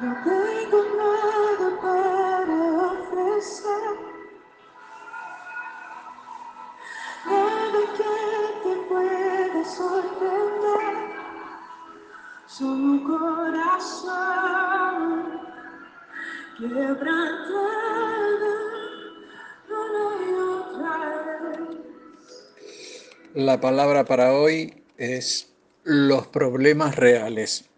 No tengo nada para ofrecer. Nada que te pueda sorprender. Solo corazón quebrantado otra. La palabra para hoy es los problemas reales.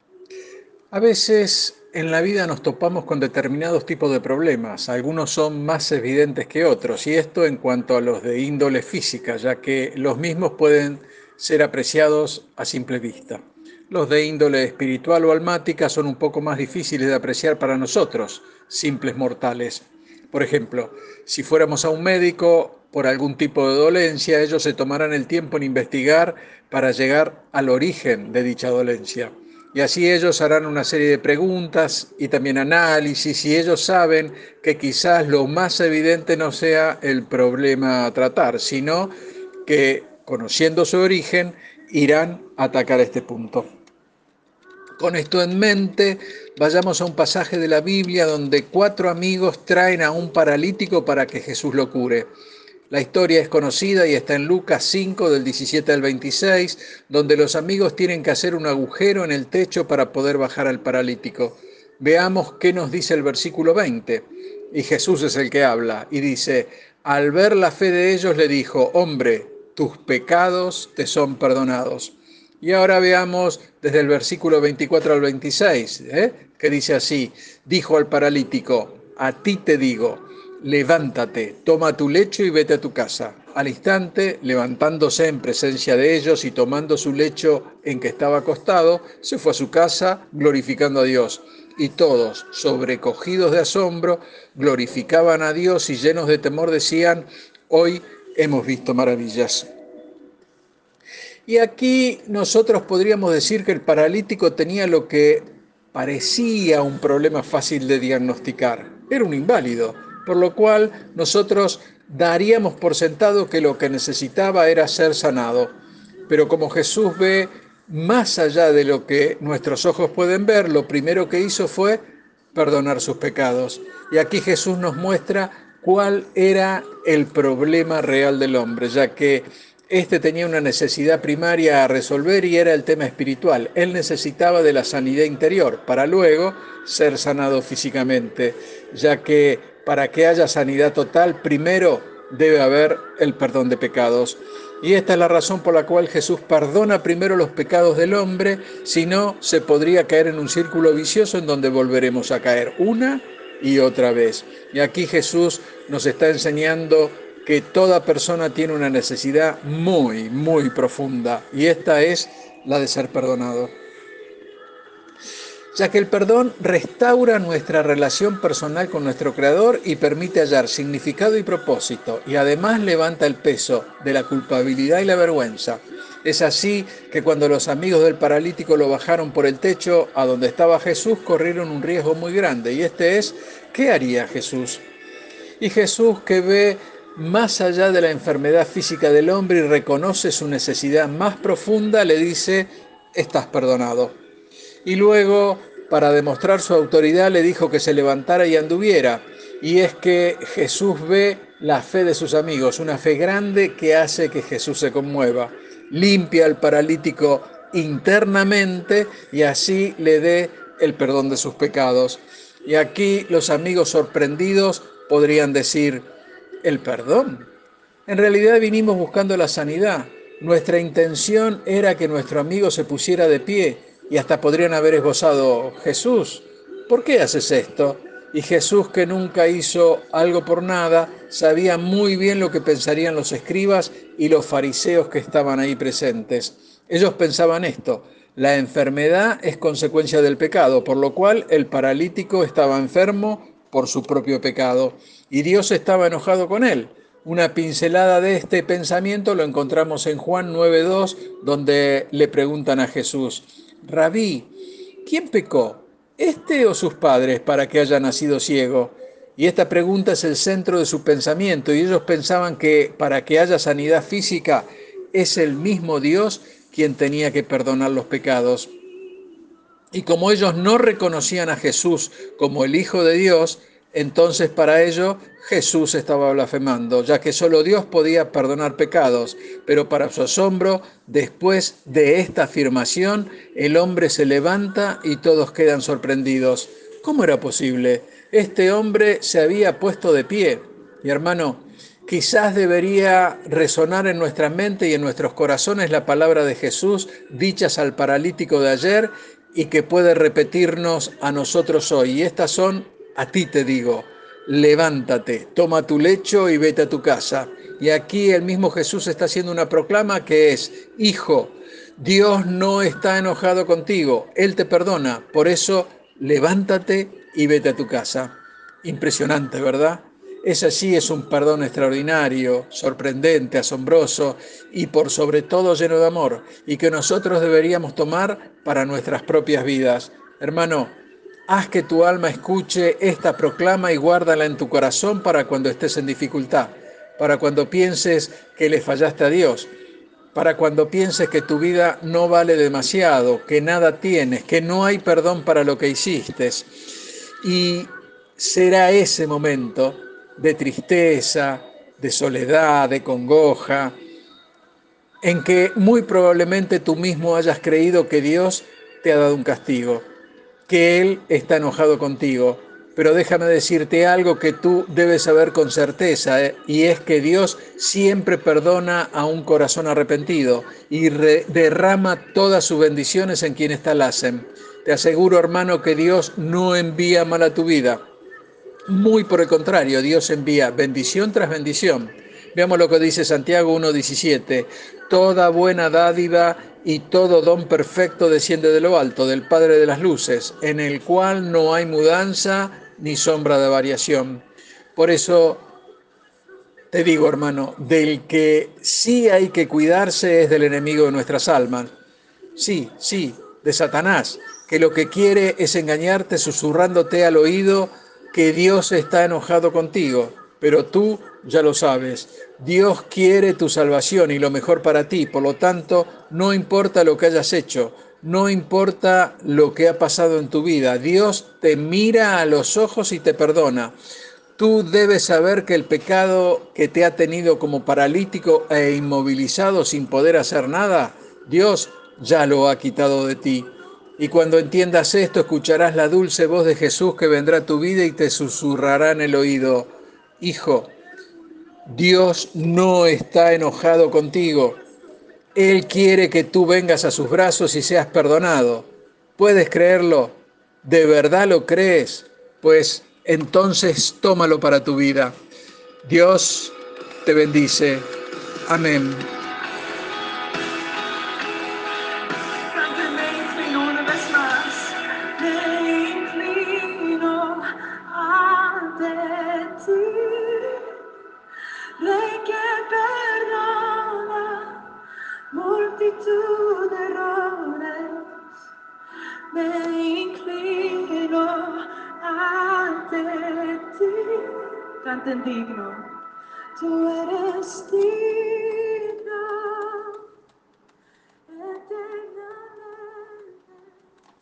A veces en la vida nos topamos con determinados tipos de problemas. Algunos son más evidentes que otros, y esto en cuanto a los de índole física, ya que los mismos pueden ser apreciados a simple vista. Los de índole espiritual o almática son un poco más difíciles de apreciar para nosotros, simples mortales. Por ejemplo, si fuéramos a un médico por algún tipo de dolencia, ellos se tomarán el tiempo en investigar para llegar al origen de dicha dolencia. Y así ellos harán una serie de preguntas y también análisis y ellos saben que quizás lo más evidente no sea el problema a tratar, sino que conociendo su origen irán a atacar este punto. Con esto en mente, vayamos a un pasaje de la Biblia donde cuatro amigos traen a un paralítico para que Jesús lo cure. La historia es conocida y está en Lucas 5 del 17 al 26, donde los amigos tienen que hacer un agujero en el techo para poder bajar al paralítico. Veamos qué nos dice el versículo 20. Y Jesús es el que habla y dice, al ver la fe de ellos le dijo, hombre, tus pecados te son perdonados. Y ahora veamos desde el versículo 24 al 26, ¿eh? que dice así, dijo al paralítico, a ti te digo, levántate, toma tu lecho y vete a tu casa. Al instante, levantándose en presencia de ellos y tomando su lecho en que estaba acostado, se fue a su casa glorificando a Dios. Y todos, sobrecogidos de asombro, glorificaban a Dios y llenos de temor decían, hoy hemos visto maravillas. Y aquí nosotros podríamos decir que el paralítico tenía lo que parecía un problema fácil de diagnosticar. Era un inválido por lo cual nosotros daríamos por sentado que lo que necesitaba era ser sanado. Pero como Jesús ve más allá de lo que nuestros ojos pueden ver, lo primero que hizo fue perdonar sus pecados. Y aquí Jesús nos muestra cuál era el problema real del hombre, ya que este tenía una necesidad primaria a resolver y era el tema espiritual. Él necesitaba de la sanidad interior para luego ser sanado físicamente, ya que para que haya sanidad total, primero debe haber el perdón de pecados. Y esta es la razón por la cual Jesús perdona primero los pecados del hombre, si no se podría caer en un círculo vicioso en donde volveremos a caer una y otra vez. Y aquí Jesús nos está enseñando que toda persona tiene una necesidad muy, muy profunda, y esta es la de ser perdonado ya que el perdón restaura nuestra relación personal con nuestro Creador y permite hallar significado y propósito, y además levanta el peso de la culpabilidad y la vergüenza. Es así que cuando los amigos del paralítico lo bajaron por el techo a donde estaba Jesús, corrieron un riesgo muy grande, y este es, ¿qué haría Jesús? Y Jesús que ve más allá de la enfermedad física del hombre y reconoce su necesidad más profunda, le dice, estás perdonado. Y luego, para demostrar su autoridad, le dijo que se levantara y anduviera. Y es que Jesús ve la fe de sus amigos, una fe grande que hace que Jesús se conmueva. Limpia al paralítico internamente y así le dé el perdón de sus pecados. Y aquí los amigos sorprendidos podrían decir, ¿el perdón? En realidad vinimos buscando la sanidad. Nuestra intención era que nuestro amigo se pusiera de pie y hasta podrían haber esbozado, Jesús, ¿por qué haces esto? Y Jesús, que nunca hizo algo por nada, sabía muy bien lo que pensarían los escribas y los fariseos que estaban ahí presentes. Ellos pensaban esto, la enfermedad es consecuencia del pecado, por lo cual el paralítico estaba enfermo por su propio pecado y Dios estaba enojado con él. Una pincelada de este pensamiento lo encontramos en Juan 9.2, donde le preguntan a Jesús, Rabí, ¿quién pecó? ¿Este o sus padres para que haya nacido ciego? Y esta pregunta es el centro de su pensamiento y ellos pensaban que para que haya sanidad física es el mismo Dios quien tenía que perdonar los pecados. Y como ellos no reconocían a Jesús como el Hijo de Dios, entonces para ello Jesús estaba blasfemando, ya que solo Dios podía perdonar pecados. Pero para su asombro, después de esta afirmación, el hombre se levanta y todos quedan sorprendidos. ¿Cómo era posible? Este hombre se había puesto de pie. Mi hermano, quizás debería resonar en nuestra mente y en nuestros corazones la palabra de Jesús dichas al paralítico de ayer y que puede repetirnos a nosotros hoy. Y estas son, a ti te digo, levántate, toma tu lecho y vete a tu casa. Y aquí el mismo Jesús está haciendo una proclama que es, hijo, Dios no está enojado contigo, Él te perdona, por eso levántate y vete a tu casa. Impresionante, ¿verdad? Es así, es un perdón extraordinario, sorprendente, asombroso y por sobre todo lleno de amor y que nosotros deberíamos tomar para nuestras propias vidas. Hermano, haz que tu alma escuche esta proclama y guárdala en tu corazón para cuando estés en dificultad, para cuando pienses que le fallaste a Dios, para cuando pienses que tu vida no vale demasiado, que nada tienes, que no hay perdón para lo que hiciste. Y será ese momento de tristeza, de soledad, de congoja, en que muy probablemente tú mismo hayas creído que Dios te ha dado un castigo, que Él está enojado contigo. Pero déjame decirte algo que tú debes saber con certeza, ¿eh? y es que Dios siempre perdona a un corazón arrepentido y derrama todas sus bendiciones en quienes tal hacen. Te aseguro, hermano, que Dios no envía mal a tu vida. Muy por el contrario, Dios envía bendición tras bendición. Veamos lo que dice Santiago 1.17. Toda buena dádiva y todo don perfecto desciende de lo alto, del Padre de las Luces, en el cual no hay mudanza ni sombra de variación. Por eso te digo, hermano, del que sí hay que cuidarse es del enemigo de nuestras almas. Sí, sí, de Satanás, que lo que quiere es engañarte susurrándote al oído que Dios está enojado contigo, pero tú ya lo sabes. Dios quiere tu salvación y lo mejor para ti, por lo tanto, no importa lo que hayas hecho, no importa lo que ha pasado en tu vida, Dios te mira a los ojos y te perdona. Tú debes saber que el pecado que te ha tenido como paralítico e inmovilizado sin poder hacer nada, Dios ya lo ha quitado de ti. Y cuando entiendas esto, escucharás la dulce voz de Jesús que vendrá a tu vida y te susurrará en el oído, Hijo, Dios no está enojado contigo. Él quiere que tú vengas a sus brazos y seas perdonado. ¿Puedes creerlo? ¿De verdad lo crees? Pues entonces tómalo para tu vida. Dios te bendice. Amén. Me inclino ante ti. Canten digno, tú eres digno.